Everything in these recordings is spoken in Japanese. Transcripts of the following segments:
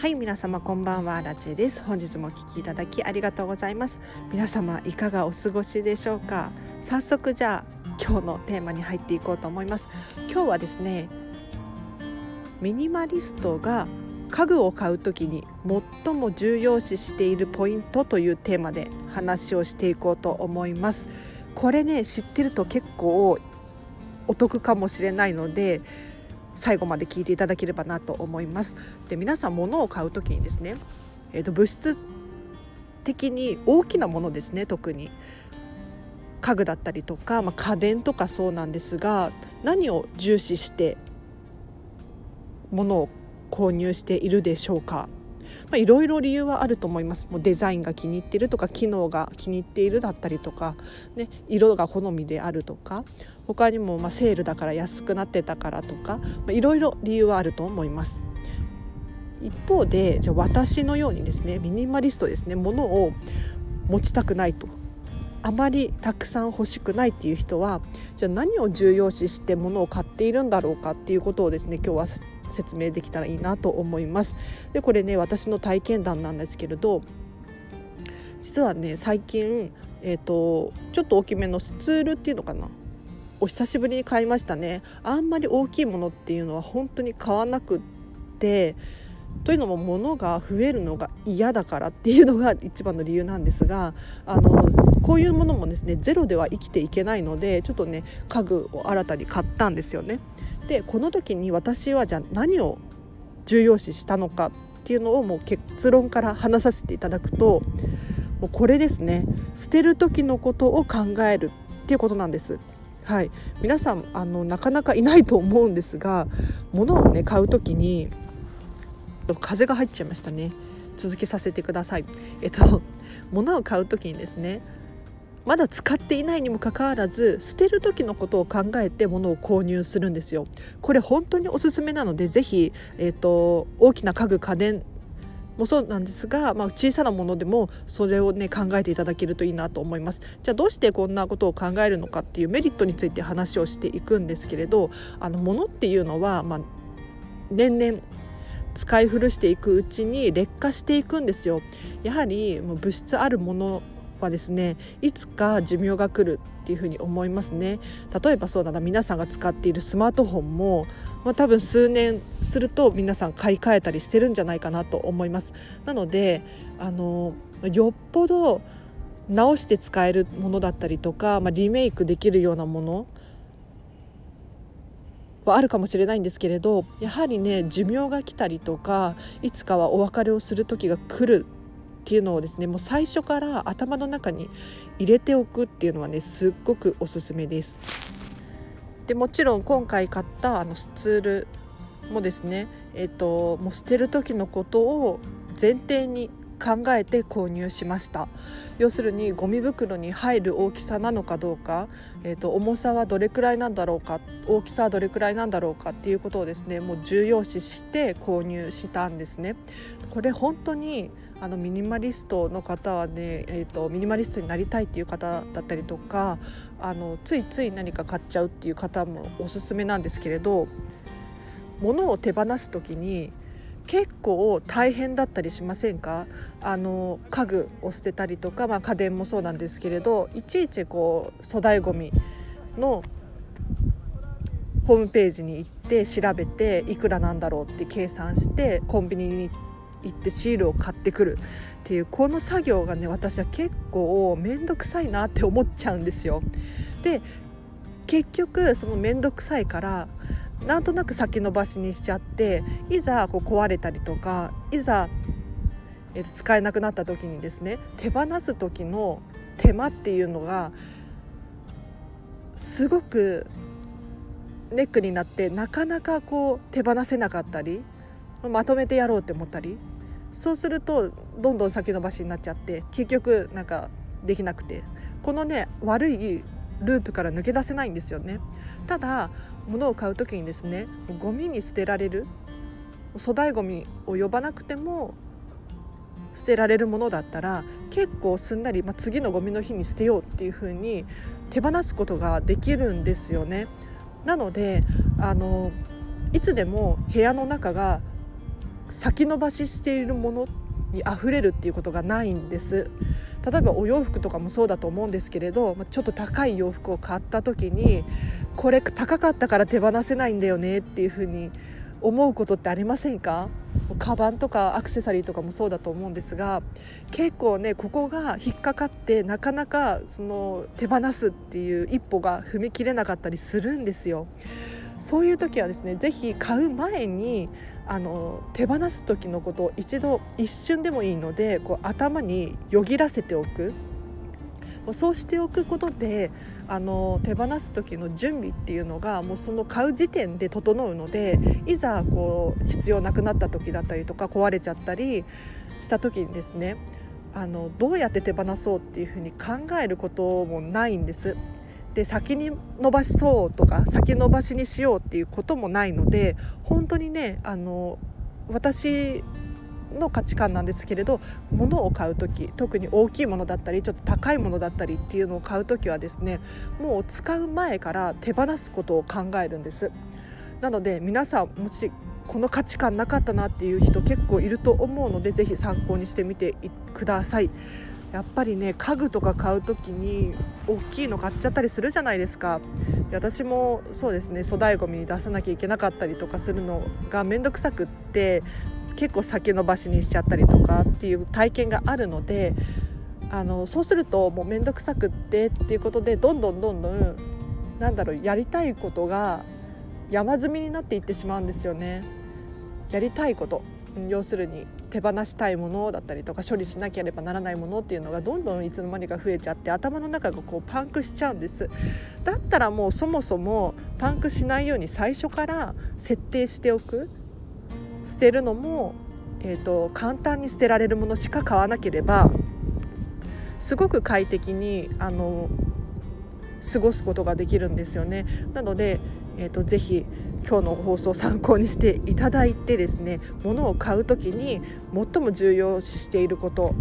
はい皆様こんばんはラチェです。本日もお聞きいただきありがとうございます。皆様いかがお過ごしでしょうか？早速じゃあ今日のテーマに入っていこうと思います。今日はですねミニマリストが家具を買うときに最も重要視しているポイントというテーマで話をしていこうと思います。これね知ってると結構お得かもしれないので最後まで聞いていただければなと思います。で皆さん物を買う時にですね、えー、と物質的に大きなものですね特に。家具だったりとか、まあ、家電とかそうなんですが何を重視して物を購入しているでしょうか。まあ、いろいろ理由はあると思いますもうデザインが気に入ってるとか機能が気に入っているだったりとか、ね、色が好みであるとか他にもまセールだから安くなってたからとか、まあ、いろいろ理由はあると思います。一方でじゃ私のようにですねミニマリストですね物を持ちたくないとあまりたくさん欲しくないっていう人はじゃあ何を重要視して物を買っているんだろうかっていうことをですね今日は説明できたらいいなと思います。でこれね私の体験談なんですけれど実はね最近、えーと、ちょっと大きめのスツールっていうのかな？お久しぶりに買いましたねあんまり大きいものっていうのは本当に買わなくってというのも物が増えるのが嫌だからっていうのが一番の理由なんですがあのこういうものもですねゼロでは生きていけないのでちょっとね家具を新たに買ったんですよね。でこの時に私はじゃあ何を重要視したのかっていうのをもう結論から話させていただくともうこれですね捨てる時のことを考えるっていうことなんです。はい、皆さんあのなかなかいないと思うんですが物をね買う時に風が入っちゃいましたね。続けさせてください。えっと物を買う時にですねまだ使っていないにもかかわらず捨てる時のことを考えて物を購入するんですよ。これ本当におすすめなのでぜひ、えーと、大きな家具家電もそうなんですが、まあ、小さなものでもそれをね考えていただけるといいなと思いますじゃあどうしてこんなことを考えるのかっていうメリットについて話をしていくんですけれどあの物っていうのは、まあ、年々使い古していくうちに劣化していくんですよやはり物質あるものはですねいつか寿命が来るっていうふに思いますね。例えばそうだな皆さんが使っているスマートフォンも、まあ、多分数年すると皆さん買い替えたりしてるんじゃないかなと思います。なのであのよっぽど直して使えるものだったりとか、まあ、リメイクできるようなものはあるかもしれないんですけれどやはりね寿命が来たりとかいつかはお別れをする時が来るっていうのをですねもう最初から頭の中に入れておくっていうのはねすっごくおすすめです。でもちろん今回買ったあのスツールもですね、えーと、もう捨てる時のことを前提に考えて購入しました要するにゴミ袋に入る大きさなのかどうか、えーと、重さはどれくらいなんだろうか大きさはどれくらいなんだろうかっていうことをですねもう重要視して購入したんですね。これ本当にあのミニマリストの方はね、えーと、ミニマリストになりたいっていう方だったりとかあのついつい何か買っちゃうっていう方もおすすめなんですけれど物を手放す時に結構大変だったりしませんか？あの家具を捨てたりとか、まあ、家電もそうなんですけれどいちいちこう粗大ごみのホームページに行って調べていくらなんだろうって計算してコンビニに行って行ってシールを買ってくるっていうこの作業がね私は結構面倒くさいなって思っちゃうんですよ。で結局その面倒くさいからなんとなく先延ばしにしちゃっていざこう壊れたりとかいざ使えなくなった時にですね手放す時の手間っていうのがすごくネックになってなかなかこう手放せなかったりまとめてやろうって思ったりそうするとどんどん先延ばしになっちゃって結局なんかできなくてこのね悪いループから抜け出せないんですよねただ物を買う時にですねゴミに捨てられる粗大ゴミを呼ばなくても捨てられるものだったら結構すんなり、まあ、次のゴミの日に捨てようっていう風に手放すことができるんですよね。なのであのいつでも部屋の中が先延ばししているものに溢れるっていうことがないんです例えばお洋服とかもそうだと思うんですけれどちょっと高い洋服を買った時にこれ高かったから手放せないんだよねっていうふうに思うことってありませんか？カバンとかアクセサリーとかもそうだと思うんですが結構ねここが引っかかってなかなかその手放すっていう一歩が踏み切れなかったりするんですよ。そういう時はですねぜひ買う前にあの手放す時のことを一度一瞬でもいいのでこう頭によぎらせておくそうしておくことであの手放す時の準備っていうのがもうその買う時点で整うのでいざこう必要なくなった時だったりとか壊れちゃったりした時にですねあのどうやって手放そうっていうふうに考えることもないんです。で先に伸ばしそうとか先延ばしにしようっていうこともないので本当にねあの私の価値観なんですけれど物を買う時特に大きいものだったりちょっと高いものだったりっていうのを買う時はですねもう使う前から手放すことを考えるんです。なので皆さんもしこの価値観なかったなっていう人結構いると思うのでぜひ参考にしてみてください。やっぱりね家具とか買う時に大きいの買っちゃったりするじゃないですか私もそうですね粗大ごみに出さなきゃいけなかったりとかするのが面倒くさくって結構先延ばしにしちゃったりとかっていう体験があるのであのそうするともう面倒くさくってっていうことでどんどんどんどんなんだろうやりたいことが山積みになっていってしまうんですよね。やりたいこと要するに手放したいものだったりとか処理しなければならないものっていうのがどんどんいつの間にか増えちゃって頭の中がこうパンクしちゃうんですだったらもうそもそもパンクしないように最初から設定しておく捨てるのも、えーと、簡単に捨てられるものしか買わなければすごく快適にあの過ごすことができるんですよね。なので、えーと、ぜひ今日の放送を参考にしていただいてですね物を買う時に最も重要視していること。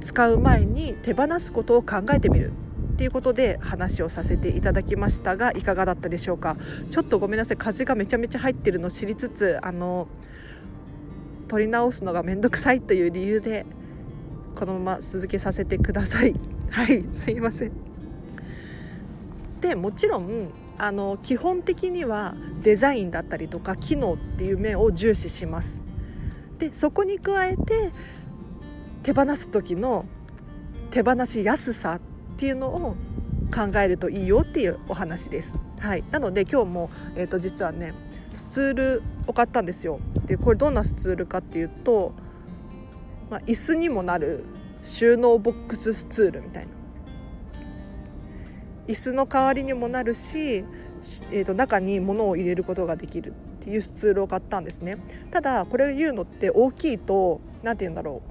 使う前に手放すことを考えてみる。っていうことで話をさせていただきましたがいかがだったでしょうか。ちょっとごめんなさい。風がめちゃめちゃ入ってるの知りつつあの取り直すのがめんどくさいという理由でこのまま続けさせてください。はいすいません。でもちろんあの基本的にはデザインだったりとか機能っていう面を重視しますでそこに加えて手放す時の手放しやすさっていうのを考えるといいよっていうお話です。はい、なので今日も、えー、と実はねスツールを買ったんですよ。でこれどんなスツールかっていうと、まあ、椅子にもなる収納ボックススツールみたいな。椅子の代わりにもなるし、えー、と中に物を入れることができるっていうスツールを買ったんですね。ただこれを言うのって大きいと何て言うんだろ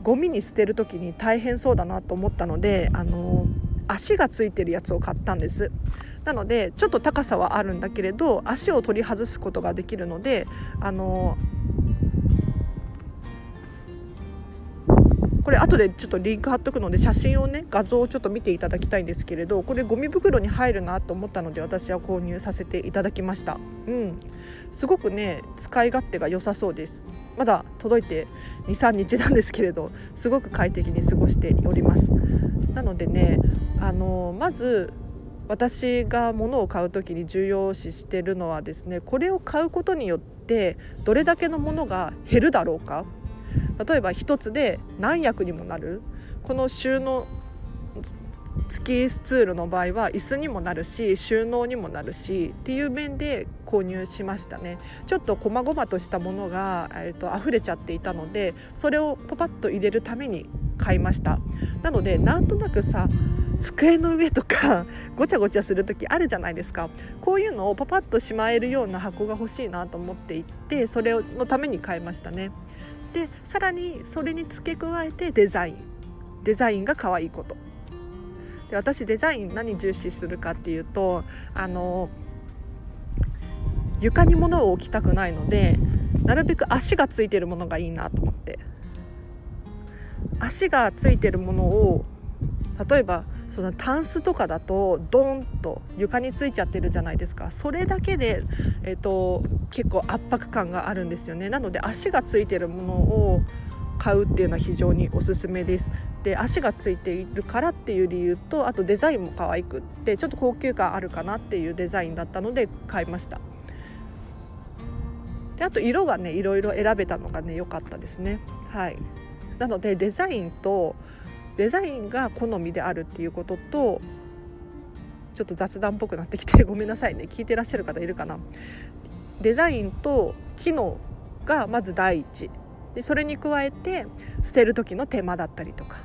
うゴミに捨てる時に大変そうだなと思ったのであの足がついてるやつを買ったんですなのでちょっと高さはあるんだけれど足を取り外すことができるのであのこれ後でちょっとリンク貼っとくので写真をね画像をちょっと見ていただきたいんですけれどこれゴミ袋に入るなと思ったので私は購入させていただきました。うん。すごくね使い勝手が良さそうです。まだ届いて23日なんですけれどすごく快適に過ごしております。なのでねあのまず私が物を買う時に重要視してるのはですねこれを買うことによってどれだけのものが減るだろうか。例えば1つで何役にもなる。この収納付きスツールの場合は椅子にもなるし収納にもなるしっていう面で購入しましたね。ちょっと細々としたものが、えーと、溢れちゃっていたのでそれをパパッと入れるために買いました。なのでなんとなくさ机の上とか ごちゃごちゃする時あるじゃないですか。こういうのをパパッとしまえるような箱が欲しいなと思っていってそれのために買いましたね。でさらにそれに付け加えてデザイン。デザインが可愛いこと。で私デザイン何重視するかっていうとあの床に物を置きたくないのでなるべく足がついてるものがいいなと思って。足がついてるものを例えばそのタンスとかだとドーンと床についちゃってるじゃないですか。それだけで、えーと、結構圧迫感があるんですよね。なので足がついてるものを買うっていうのは非常におすすめです。で足がついているからっていう理由とあとデザインも可愛くってちょっと高級感あるかなっていうデザインだったので買いました。であと色がねいろいろ選べたのがね良かったですね。はい。なのでデザインとデザインが好みであるっていうこととちょっと雑談っぽくなってきて ごめんなさいね。聞いてらっしゃる方いるかな。デザインと機能がまず第一。でそれに加えて捨てる時の手間だったりとか。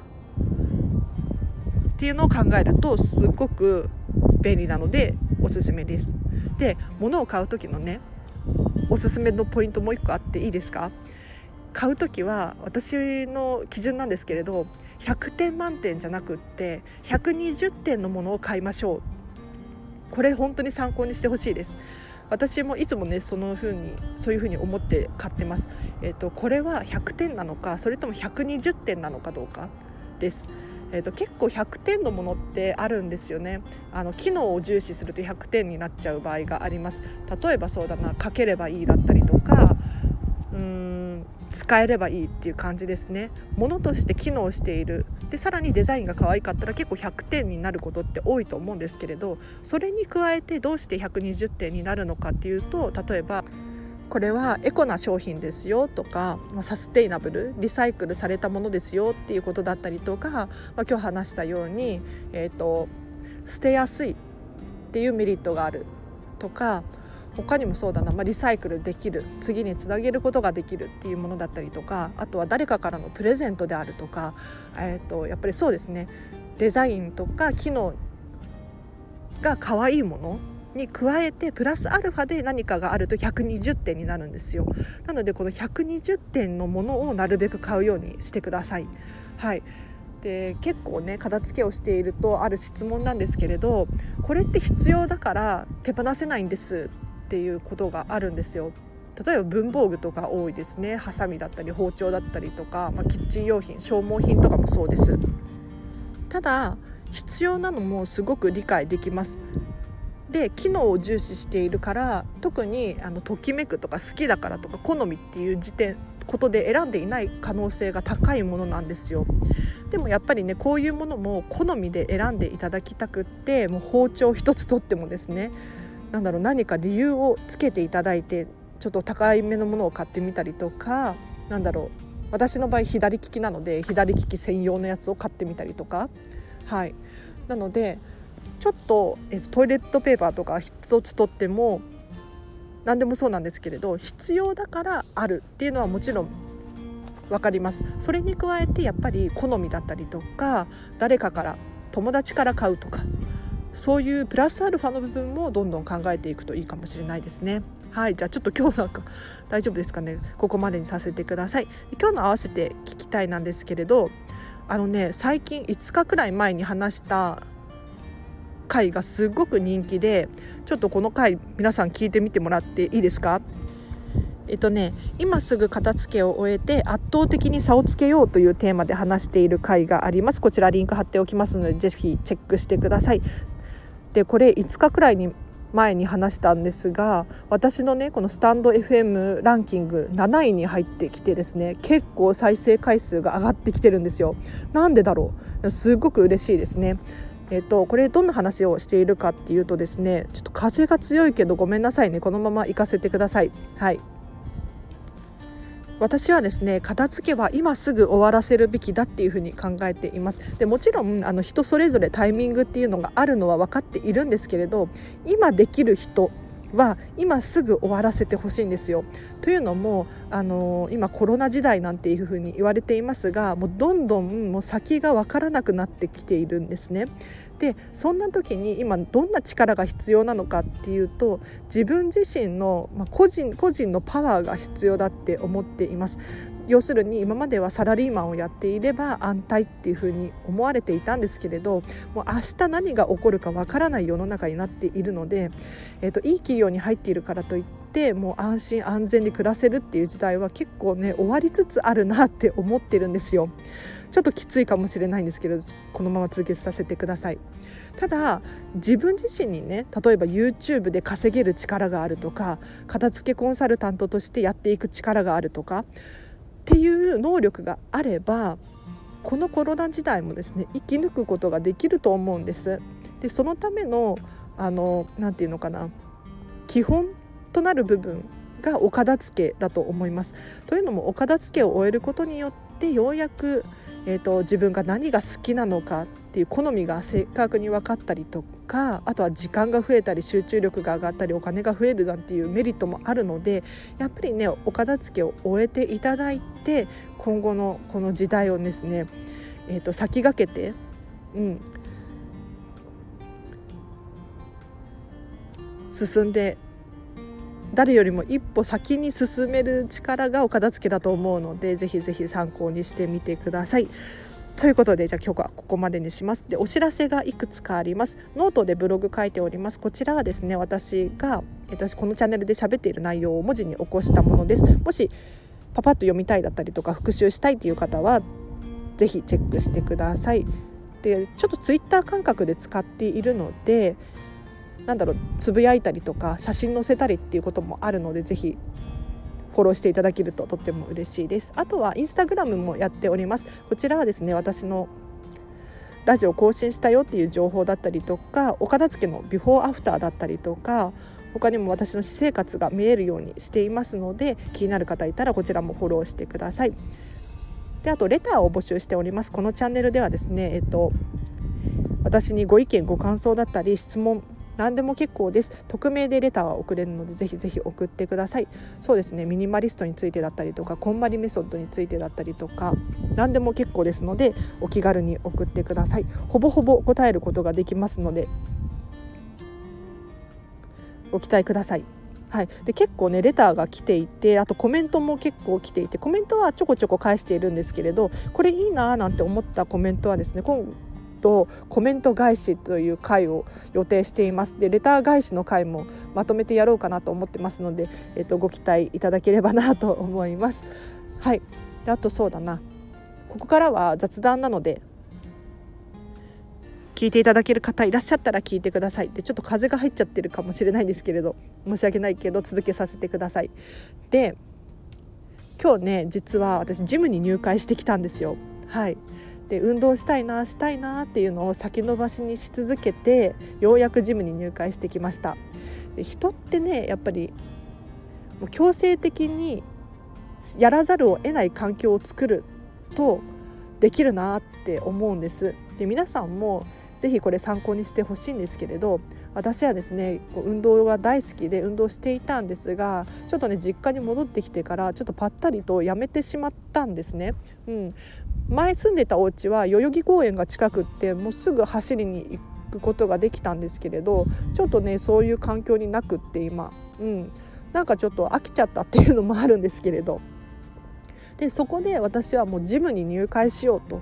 っていうのを考えるとすごく便利なのでおすすめです。で物を買う時のねおすすめのポイントもう一個あっていいですか？買う時は私の基準なんですけれど100点満点じゃなくって120点のものを買いましょう。これ本当に参考にしてほしいです。私もいつもねその風にそういう風に思って買ってます。え、ー、とこれは100点なのかそれとも120点なのかどうかです。えーと、結構100点のものってあるんですよね。あの機能を重視すると100点になっちゃう場合があります。例えばそうだなかければいいだったりとかうん使えればいいっていう感じですね。ものとして機能している。でさらにデザインが可愛かったら結構100点になることって多いと思うんですけれどそれに加えてどうして120点になるのかっていうと例えばこれはエコな商品ですよとか、ま、サステイナブルリサイクルされたものですよっていうことだったりとか、まあ、今日話したように、えーと捨てやすいっていうメリットがあるとか他にもそうだな、まあ、リサイクルできる。次につなげることができるっていうものだったりとか。あとは誰かからのプレゼントであるとか、えーと、やっぱりそうですね。デザインとか機能が可愛いものに加えてプラスアルファで何かがあると120点になるんですよ。なのでこの120点のものをなるべく買うようにしてください。はい。で結構ね片付けをしているとある質問なんですけれどこれって必要だから手放せないんです。っていうことがあるんですよ。例えば文房具とか多いですね。ハサミだったり包丁だったりとか、まあ、キッチン用品消耗品とかもそうです。ただ必要なのもすごく理解できます。で機能を重視しているから特にあのときめくとか好きだからとか好みっていう時点ことで選んでいない可能性が高いものなんですよ。でもやっぱりねこういうものも好みで選んでいただきたくってもう包丁一つとってもですねなんだろう何か理由をつけていただいてちょっと高いめのものを買ってみたりとかなんだろう私の場合左利きなので左利き専用のやつを買ってみたりとか。はい。なのでちょっと、えっと、トイレットペーパーとか一つとっても何でもそうなんですけれど必要だからあるっていうのはもちろん分かります。それに加えてやっぱり好みだったりとか誰かから友達から買うとか。そういうプラスアルファの部分もどんどん考えていくといいかもしれないですね。はいじゃあちょっと今日なんか大丈夫ですかねここまでにさせてください。今日の合わせて聞きたいなんですけれどあのね最近5日くらい前に話した回がすごく人気でちょっとこの回皆さん聞いてみてもらっていいですか？えっとね、今すぐ片付けを終えて圧倒的に差をつけようというテーマで話している回がありますこちらリンク貼っておきますのでぜひチェックしてくださいでこれ5日くらいに前に話したんですが私のねこのスタンド FM ランキング7位に入ってきてですね結構再生回数が上がってきてるんですよ。なんでだろう？すごく嬉しいですね。えっと、これどんな話をしているかっていうとですねちょっと風が強いけどごめんなさいね。このまま行かせてください。はい。私はですね片付けは今すぐ終わらせるべきだっていうふうに考えています。でもちろんあの人それぞれタイミングっていうのがあるのは分かっているんですけれど今できる人は今すぐ終わらせてほしいんですよ。というのもあの今コロナ時代なんていうふうに言われていますがもうどんどんもう先が分からなくなってきているんですね。でそんな時に今どんな力が必要なのかっていうと自分自身の、まあ、個人個人のパワーが必要だって思っています要するに今まではサラリーマンをやっていれば安泰っていうふうに思われていたんですけれどもう明日何が起こるかわからない世の中になっているので、えーと、いい企業に入っているからといってもう安心安全に暮らせるっていう時代は結構ね終わりつつあるなって思ってるんですよ。ちょっときついかもしれないんですけどこのまま続けさせてください。ただ自分自身にね例えば YouTube で稼げる力があるとか片付けコンサルタントとしてやっていく力があるとかっていう能力があればこのコロナ時代もですね生き抜くことができると思うんです。でそのためのあのなて言うのかな基本となる部分がお片付けだと思います。というのもお片付けを終えることによってようやくえーと、自分が何が好きなのかっていう好みが正確に分かったりとかあとは時間が増えたり集中力が上がったりお金が増えるなんていうメリットもあるのでやっぱりねお片付けを終えていただいて今後のこの時代をですね、えーと、先駆けて、うん、進んで誰よりも一歩先に進める力がお片付けだと思うのでぜひぜひ参考にしてみてください。ということでじゃあ今日はここまでにします。でお知らせがいくつかあります。ノートでブログ書いております。こちらはですね私が私このチャンネルで喋っている内容を文字に起こしたものです。もしパパッと読みたいだったりとか復習したいという方はぜひチェックしてください。でちょっとツイッター感覚で使っているのでなんだろうつぶやいたりとか写真載せたりっていうこともあるのでぜひフォローしていただけるととっても嬉しいです。あとはインスタグラムもやっております。こちらはですね私のラジオ更新したよっていう情報だったりとかお片付けのビフォーアフターだったりとか他にも私の私生活が見えるようにしていますので気になる方いたらこちらもフォローしてください。であとレターを募集しております。このチャンネルではですねえっと私にご意見ご感想だったり質問何でも結構です。匿名でレターは送れるのでぜひぜひ送ってください。そうですね。ミニマリストについてだったりとかこんまりメソッドについてだったりとか何でも結構ですのでお気軽に送ってください。ほぼほぼ答えることができますのでご期待ください。はい、で結構ねレターが来ていてあとコメントも結構来ていてコメントはちょこちょこ返しているんですけれどこれいいなーなんて思ったコメントはですね今とコメント返しという回を予定しています。でレター返しの回もまとめてやろうかなと思ってますので、えっと、ご期待いただければなと思います。はい。であとそうだな。ここからは雑談なので聞いていただける方いらっしゃったら聞いてください。でちょっと風が入っちゃってるかもしれないんですけれど申し訳ないけど続けさせてください。で今日ね実は私ジムに入会してきたんですよ。はい。で運動したいなしたいなっていうのを先延ばしにし続けてようやくジムに入会してきました。で人ってねやっぱりもう強制的にやらざるを得ない環境を作るとできるなって思うんです。で皆さんもぜひこれ参考にしてほしいんですけれど私はですね運動が大好きで運動していたんですがちょっとね実家に戻ってきてからちょっとぱったりとやめてしまったんですね。うん、前住んでたお家は代々木公園が近くってもうすぐ走りに行くことができたんですけれどちょっとねそういう環境になくって今、うん、なんかちょっと飽きちゃったっていうのもあるんですけれど。でそこで私はもうジムに入会しようと。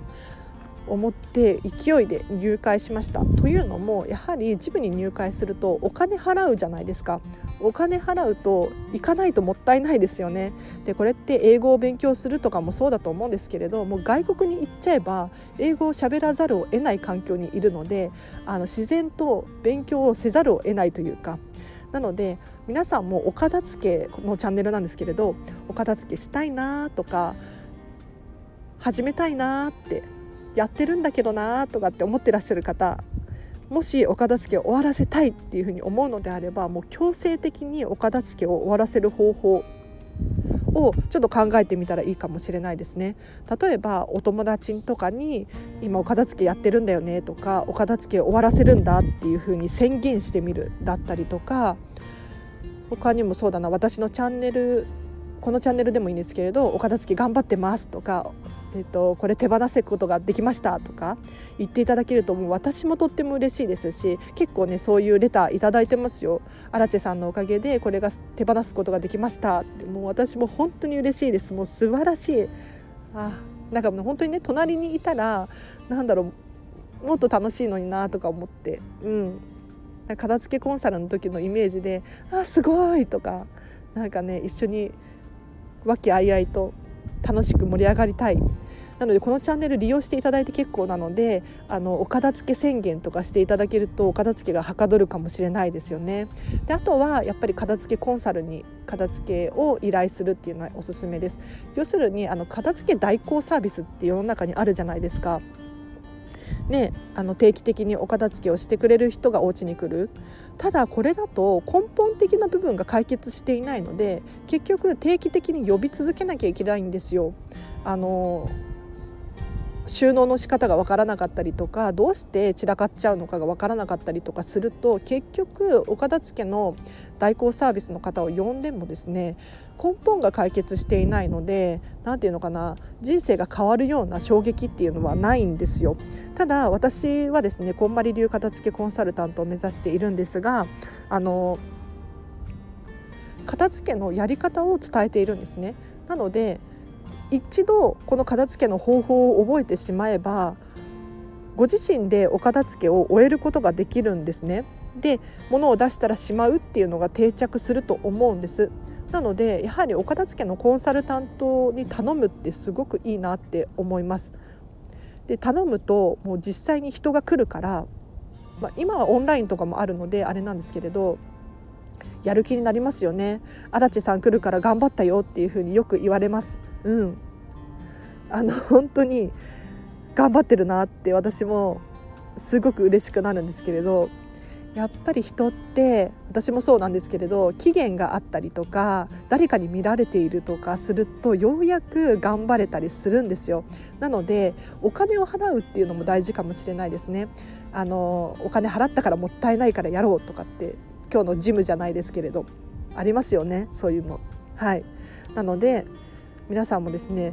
思って勢いで入会しました。というのもやはりジムに入会するとお金払うじゃないですか。お金払うと行かないともったいないですよね。でこれって英語を勉強するとかもそうだと思うんですけれどもう外国に行っちゃえば英語を喋らざるを得ない環境にいるのであの自然と勉強をせざるを得ないというか。なので皆さんもお片付けのチャンネルなんですけれどお片付けしたいなとか始めたいなってやってるんだけどなとかって思ってらっしゃる方もしお片付けを終わらせたいっていうふうに思うのであればもう強制的にお片付けを終わらせる方法をちょっと考えてみたらいいかもしれないですね。例えばお友達とかに今お片付けやってるんだよねとかお片付け終わらせるんだっていうふうに宣言してみるだったりとか他にもそうだな私のチャンネルこのチャンネルでもいいんですけれどお片付け頑張ってますとかえーと、これ手放すことができましたとか言っていただけるともう私もとっても嬉しいですし結構ねそういうレター頂いてますよ。アラチェさんのおかげでこれが手放すことができましたって。もう私も本当に嬉しいです。もう素晴らしい。あなんかもう本当にね隣にいたらなんだろうもっと楽しいのになとか思って。うん。片付けコンサルの時のイメージで「あすごい!」とか。なんかね一緒に和気あいあいと楽しく盛り上がりたいなのでこのチャンネル利用していただいて結構なのであのお片付け宣言とかしていただけるとお片付けがはかどるかもしれないですよね。であとはやっぱり片付けコンサルに片付けを依頼するっていうのはおすすめです。要するにあの片付け代行サービスって世の中にあるじゃないですか。ね、あの定期的にお片付けをしてくれる人がお家に来るただこれだと根本的な部分が解決していないので結局定期的に呼び続けなきゃいけないんですよ。あの収納の仕方が分からなかったりとかどうして散らかっちゃうのかが分からなかったりとかすると結局お片付けの代行サービスの方を呼んでもですね根本が解決していないので何て言うのかな人生が変わるような衝撃っていうのはないんですよ。ただ私はですねこんまり流片付けコンサルタントを目指しているんですがあの片付けのやり方を伝えているんですね。なので一度この片付けの方法を覚えてしまえばご自身でお片付けを終えることができるんですね。で物を出したらしまうっていうのが定着すると思うんです。なのでやはりお片付けのコンサルタントに頼むってすごくいいなって思います。で頼むともう実際に人が来るから、まあ、今はオンラインとかもあるのであれなんですけれどやる気になりますよね。荒地さん来るから頑張ったよっていうふうによく言われます。うん、あの本当に頑張ってるなって私もすごく嬉しくなるんですけれどやっぱり人って私もそうなんですけれど期限があったりとか誰かに見られているとかするとようやく頑張れたりするんですよ。なのでお金を払うっていうのも大事かもしれないですね。あのお金払ったからもったいないからやろうとかって今日のジムじゃないですけれどありますよねそういうの。はい。なので皆さんもですね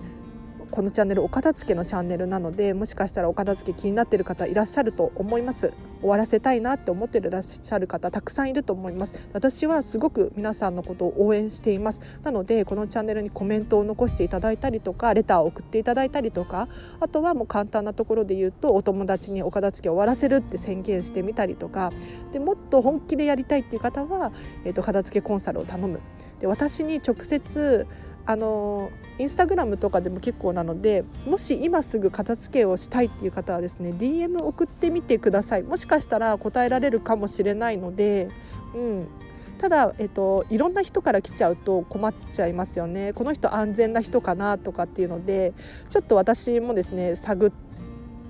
このチャンネルお片付けのチャンネルなのでもしかしたらお片付け気になっている方いらっしゃると思います。終わらせたいなって思っていらっしゃる方たくさんいると思います。私はすごく皆さんのことを応援しています。なのでこのチャンネルにコメントを残していただいたりとかレターを送っていただいたりとかあとはもう簡単なところで言うとお友達にお片付け終わらせるって宣言してみたりとかでもっと本気でやりたいっていう方は、えーと片付けコンサルを頼む。で私に直接あのインスタグラムとかでも結構なのでもし今すぐ片付けをしたいっていう方はですね DM 送ってみてください。もしかしたら答えられるかもしれないので、うん、ただ、えっと、いろんな人から来ちゃうと困っちゃいますよね。この人安全な人かなとかっていうのでちょっと私もですね探っ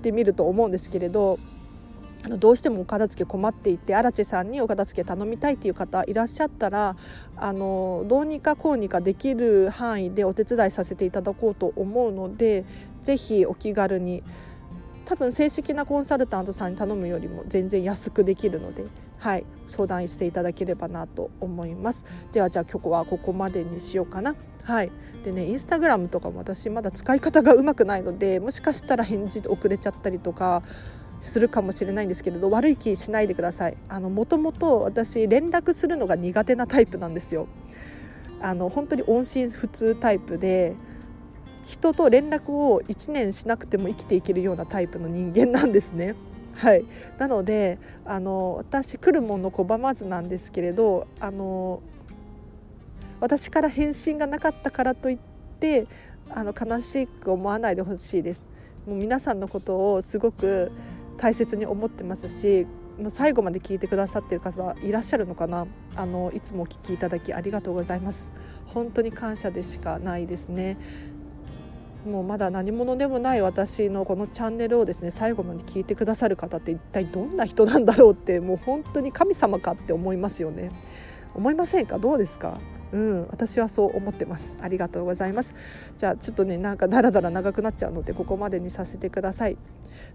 てみると思うんですけれどのどうしてもお片付け困っていて荒地さんにお片付け頼みたいっていう方いらっしゃったらあのどうにかこうにかできる範囲でお手伝いさせていただこうと思うので是非お気軽に多分正式なコンサルタントさんに頼むよりも全然安くできるので、はい、相談していただければなと思います。ではじゃあ今日はここまでにしようかな。はい、でねインスタグラムとかも私まだ使い方がうまくないのでもしかしたら返事遅れちゃったりとかするかもしれないんですけれど悪い気しないでくださいあのもともと私連絡するのが苦手なタイプなんですよあの本当に音信不通タイプで人と連絡を1年しなくても生きていけるようなタイプの人間なんですね。はい、なのであの私来るもの拒まずなんですけれどあの私から返信がなかったからといってあの悲しく思わないでほしいです。もう皆さんのことをすごく大切に思ってますしもう最後まで聞いてくださってる方いらっしゃるのかな。あのいつもお聞きいただきありがとうございます。本当に感謝でしかないですね。もうまだ何者でもない私のこのチャンネルをですね最後まで聞いてくださる方って一体どんな人なんだろうってもう本当に神様かって思いますよね。思いませんか？どうですか？うん、私はそう思ってます。ありがとうございます。じゃあちょっとねなんかだらだら長くなっちゃうのでここまでにさせてください。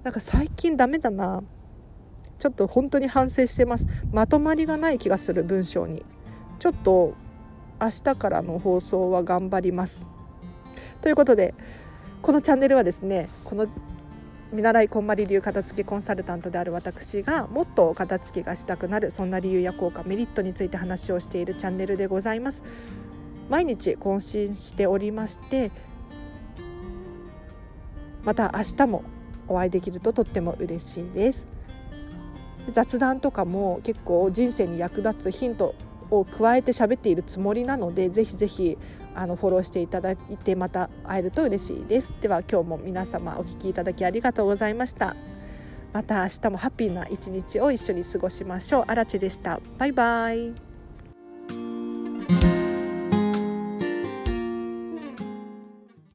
なんか最近ダメだな。ちょっと本当に反省してます。まとまりがない気がする文章に。ちょっと明日からの放送は頑張ります。ということでこのチャンネルはですねこの見習いこんまり流片付けコンサルタントである私がもっと片付けがしたくなるそんな理由や効果メリットについて話をしているチャンネルでございます。毎日更新しておりましてまた明日もお会いできるととっても嬉しいです。雑談とかも結構人生に役立つヒントを加えて喋っているつもりなのでぜひぜひあのフォローしていただいてまた会えると嬉しいです。では今日も皆様お聞きいただきありがとうございました。また明日もハッピーな一日を一緒に過ごしましょう。あらちでした。バイバイ。